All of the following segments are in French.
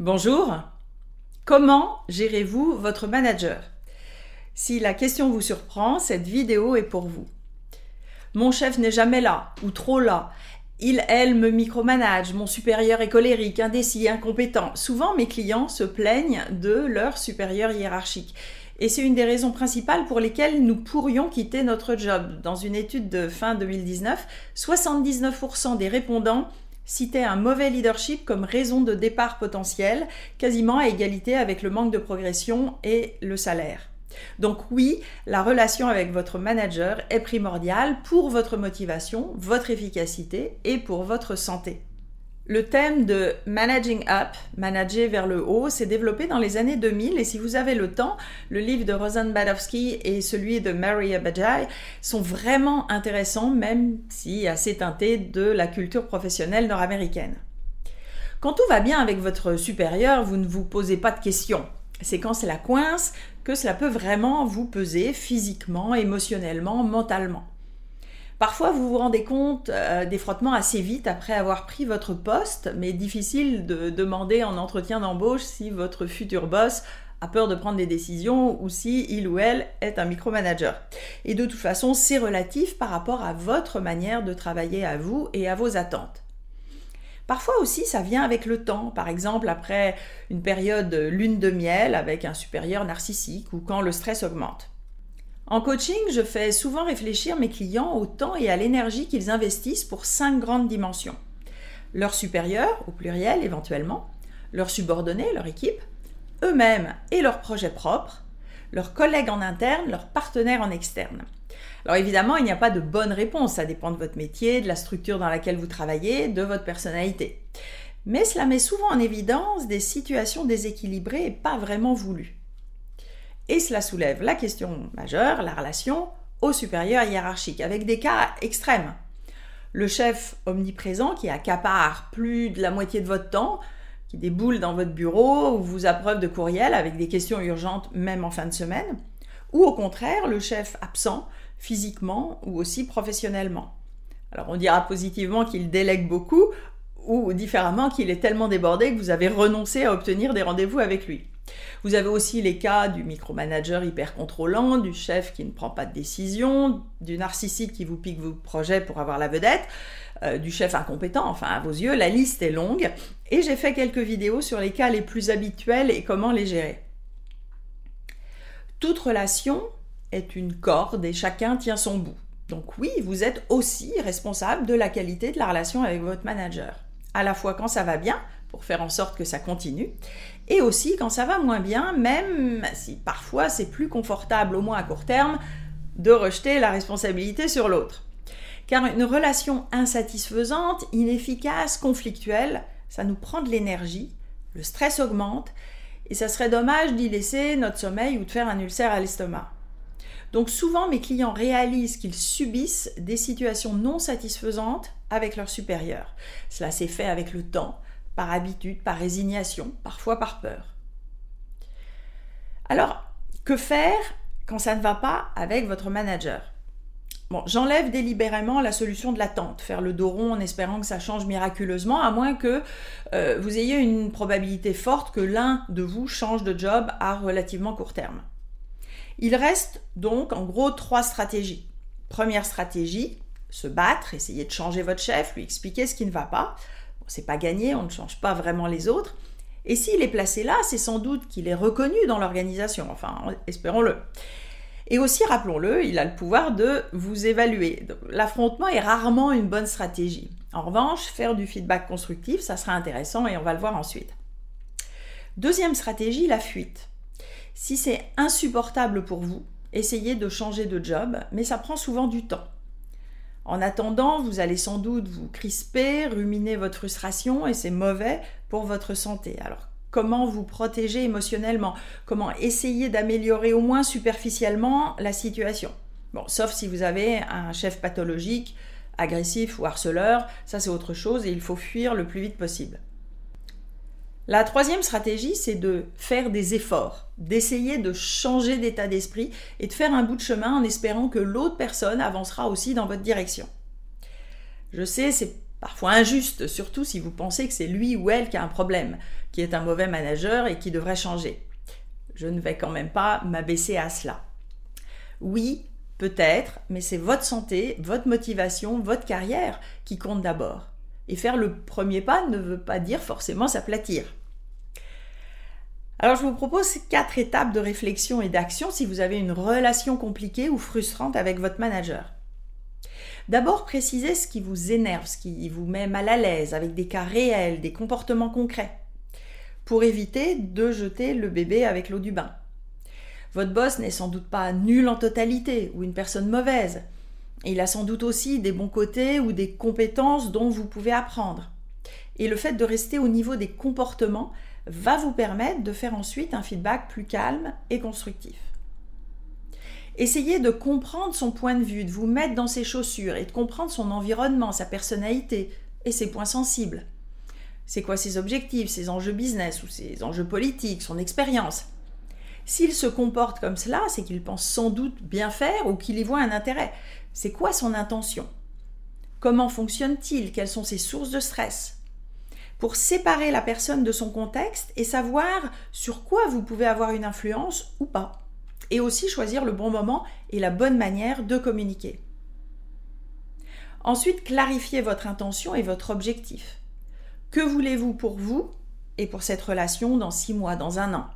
Bonjour. Comment gérez-vous votre manager? Si la question vous surprend, cette vidéo est pour vous. Mon chef n'est jamais là ou trop là. Il, elle me micromanage, mon supérieur est colérique, indécis, incompétent. Souvent, mes clients se plaignent de leur supérieur hiérarchique. Et c'est une des raisons principales pour lesquelles nous pourrions quitter notre job. Dans une étude de fin 2019, 79% des répondants citaient un mauvais leadership comme raison de départ potentiel, quasiment à égalité avec le manque de progression et le salaire. Donc oui, la relation avec votre manager est primordiale pour votre motivation, votre efficacité et pour votre santé. Le thème de Managing Up, manager vers le haut, s'est développé dans les années 2000 et si vous avez le temps, le livre de Rosan Badowski et celui de Mary Abajai sont vraiment intéressants, même si assez teintés de la culture professionnelle nord-américaine. Quand tout va bien avec votre supérieur, vous ne vous posez pas de questions. C'est quand c'est la coince que cela peut vraiment vous peser physiquement, émotionnellement, mentalement. Parfois, vous vous rendez compte euh, des frottements assez vite après avoir pris votre poste, mais difficile de demander en entretien d'embauche si votre futur boss a peur de prendre des décisions ou si il ou elle est un micromanager. Et de toute façon, c'est relatif par rapport à votre manière de travailler à vous et à vos attentes. Parfois aussi, ça vient avec le temps, par exemple après une période lune de miel avec un supérieur narcissique ou quand le stress augmente. En coaching, je fais souvent réfléchir mes clients au temps et à l'énergie qu'ils investissent pour cinq grandes dimensions. Leurs supérieurs, au pluriel éventuellement, leurs subordonnés, leur équipe, eux-mêmes et leurs projets propres, leurs collègues en interne, leurs partenaires en externe. Alors évidemment, il n'y a pas de bonne réponse, ça dépend de votre métier, de la structure dans laquelle vous travaillez, de votre personnalité. Mais cela met souvent en évidence des situations déséquilibrées et pas vraiment voulues. Et cela soulève la question majeure, la relation au supérieur hiérarchique, avec des cas extrêmes. Le chef omniprésent qui accapare plus de la moitié de votre temps, qui déboule dans votre bureau ou vous appreuve de courriel avec des questions urgentes même en fin de semaine, ou au contraire le chef absent physiquement ou aussi professionnellement. Alors on dira positivement qu'il délègue beaucoup ou différemment qu'il est tellement débordé que vous avez renoncé à obtenir des rendez-vous avec lui. Vous avez aussi les cas du micromanager hyper contrôlant, du chef qui ne prend pas de décision, du narcissique qui vous pique vos projets pour avoir la vedette, euh, du chef incompétent, enfin à vos yeux, la liste est longue. Et j'ai fait quelques vidéos sur les cas les plus habituels et comment les gérer. Toute relation est une corde et chacun tient son bout. Donc oui, vous êtes aussi responsable de la qualité de la relation avec votre manager. À la fois quand ça va bien, pour faire en sorte que ça continue, et aussi quand ça va moins bien, même si parfois c'est plus confortable, au moins à court terme, de rejeter la responsabilité sur l'autre. Car une relation insatisfaisante, inefficace, conflictuelle, ça nous prend de l'énergie, le stress augmente, et ça serait dommage d'y laisser notre sommeil ou de faire un ulcère à l'estomac. Donc souvent, mes clients réalisent qu'ils subissent des situations non satisfaisantes avec leurs supérieurs. Cela s'est fait avec le temps, par habitude, par résignation, parfois par peur. Alors, que faire quand ça ne va pas avec votre manager? Bon, j'enlève délibérément la solution de l'attente, faire le dos rond en espérant que ça change miraculeusement, à moins que euh, vous ayez une probabilité forte que l'un de vous change de job à relativement court terme. Il reste donc en gros trois stratégies. Première stratégie, se battre, essayer de changer votre chef, lui expliquer ce qui ne va pas c'est pas gagné, on ne change pas vraiment les autres. Et s'il est placé là, c'est sans doute qu'il est reconnu dans l'organisation, enfin, espérons-le. Et aussi, rappelons-le, il a le pouvoir de vous évaluer. L'affrontement est rarement une bonne stratégie. En revanche, faire du feedback constructif, ça sera intéressant et on va le voir ensuite. Deuxième stratégie, la fuite. Si c'est insupportable pour vous, essayez de changer de job, mais ça prend souvent du temps. En attendant, vous allez sans doute vous crisper, ruminer votre frustration et c'est mauvais pour votre santé. Alors, comment vous protéger émotionnellement? Comment essayer d'améliorer au moins superficiellement la situation? Bon, sauf si vous avez un chef pathologique, agressif ou harceleur, ça c'est autre chose et il faut fuir le plus vite possible. La troisième stratégie, c'est de faire des efforts, d'essayer de changer d'état d'esprit et de faire un bout de chemin en espérant que l'autre personne avancera aussi dans votre direction. Je sais, c'est parfois injuste, surtout si vous pensez que c'est lui ou elle qui a un problème, qui est un mauvais manager et qui devrait changer. Je ne vais quand même pas m'abaisser à cela. Oui, peut-être, mais c'est votre santé, votre motivation, votre carrière qui compte d'abord. Et faire le premier pas ne veut pas dire forcément s'aplatir. Alors je vous propose quatre étapes de réflexion et d'action si vous avez une relation compliquée ou frustrante avec votre manager. D'abord, précisez ce qui vous énerve, ce qui vous met mal à l'aise, avec des cas réels, des comportements concrets, pour éviter de jeter le bébé avec l'eau du bain. Votre boss n'est sans doute pas nul en totalité ou une personne mauvaise. Il a sans doute aussi des bons côtés ou des compétences dont vous pouvez apprendre. Et le fait de rester au niveau des comportements va vous permettre de faire ensuite un feedback plus calme et constructif. Essayez de comprendre son point de vue, de vous mettre dans ses chaussures et de comprendre son environnement, sa personnalité et ses points sensibles. C'est quoi ses objectifs, ses enjeux business ou ses enjeux politiques, son expérience? S'il se comporte comme cela, c'est qu'il pense sans doute bien faire ou qu'il y voit un intérêt. C'est quoi son intention? Comment fonctionne-t-il? Quelles sont ses sources de stress? Pour séparer la personne de son contexte et savoir sur quoi vous pouvez avoir une influence ou pas. Et aussi choisir le bon moment et la bonne manière de communiquer. Ensuite, clarifiez votre intention et votre objectif. Que voulez-vous pour vous et pour cette relation dans six mois, dans un an?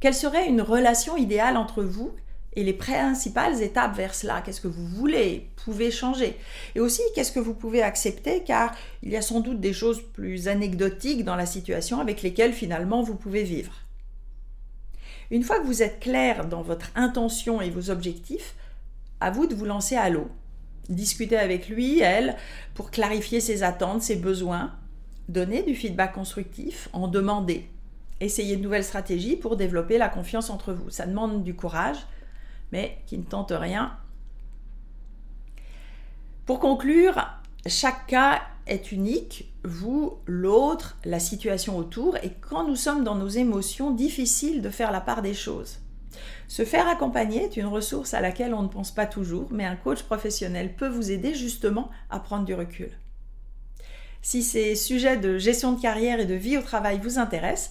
Quelle serait une relation idéale entre vous et les principales étapes vers cela? Qu'est-ce que vous voulez, pouvez changer. Et aussi, qu'est-ce que vous pouvez accepter, car il y a sans doute des choses plus anecdotiques dans la situation avec lesquelles finalement vous pouvez vivre. Une fois que vous êtes clair dans votre intention et vos objectifs, à vous de vous lancer à l'eau. Discuter avec lui, elle, pour clarifier ses attentes, ses besoins, donner du feedback constructif, en demander. Essayez de nouvelles stratégies pour développer la confiance entre vous. Ça demande du courage, mais qui ne tente rien. Pour conclure, chaque cas est unique, vous, l'autre, la situation autour, et quand nous sommes dans nos émotions, difficile de faire la part des choses. Se faire accompagner est une ressource à laquelle on ne pense pas toujours, mais un coach professionnel peut vous aider justement à prendre du recul. Si ces sujets de gestion de carrière et de vie au travail vous intéressent,